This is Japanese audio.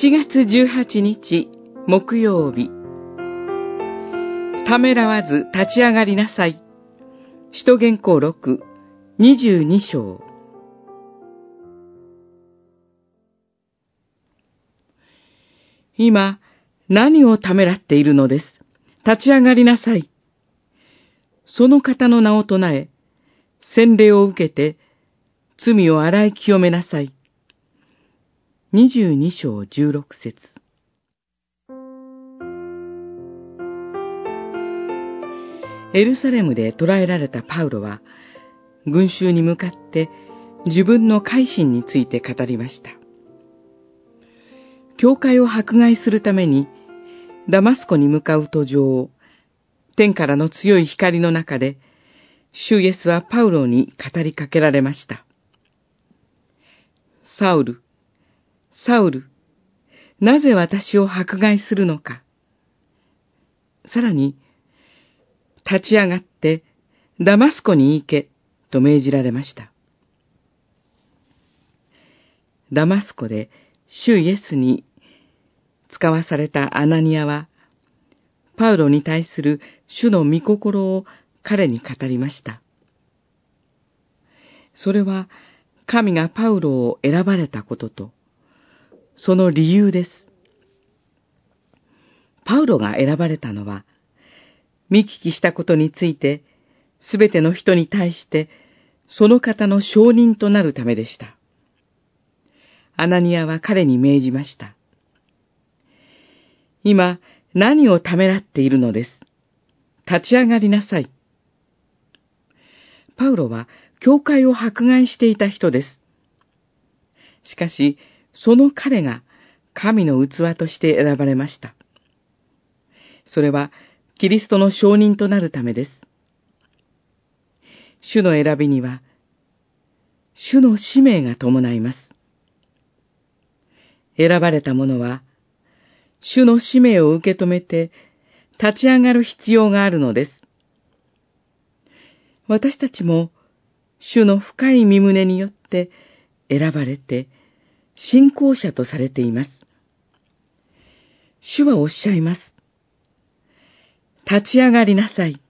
7月18日木曜日ためらわず立ち上がりなさい。使徒原稿録22章今、何をためらっているのです？立ち上がりなさい。その方の名を唱え、洗礼を受けて、罪を洗い清めなさい。22章16節エルサレムで捕らえられたパウロは、群衆に向かって自分の改心について語りました。教会を迫害するために、ダマスコに向かう途上を、天からの強い光の中で、主イエスはパウロに語りかけられました。サウル、サウル、なぜ私を迫害するのか。さらに、立ち上がってダマスコに行けと命じられました。ダマスコで主イエスに使わされたアナニアは、パウロに対する主の御心を彼に語りました。それは神がパウロを選ばれたことと、その理由です。パウロが選ばれたのは、見聞きしたことについて、すべての人に対して、その方の証人となるためでした。アナニアは彼に命じました。今、何をためらっているのです？立ち上がりなさい。パウロは、教会を迫害していた人です。しかし、その彼が神の器として選ばれました。それはキリストの証人となるためです。主の選びには、主の使命が伴います。選ばれた者は、主の使命を受け止めて立ち上がる必要があるのです。私たちも、主の深い身胸によって選ばれて、信仰者とされています。主はおっしゃいます。立ち上がりなさい。